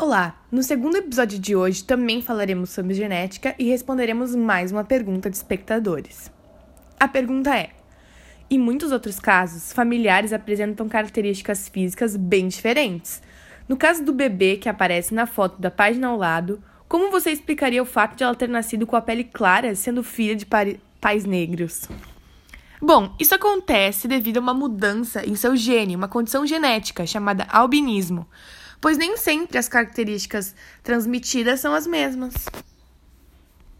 Olá! No segundo episódio de hoje também falaremos sobre genética e responderemos mais uma pergunta de espectadores. A pergunta é: em muitos outros casos, familiares apresentam características físicas bem diferentes. No caso do bebê que aparece na foto da página ao lado, como você explicaria o fato de ela ter nascido com a pele clara, sendo filha de pais negros? Bom, isso acontece devido a uma mudança em seu gene, uma condição genética chamada albinismo pois nem sempre as características transmitidas são as mesmas.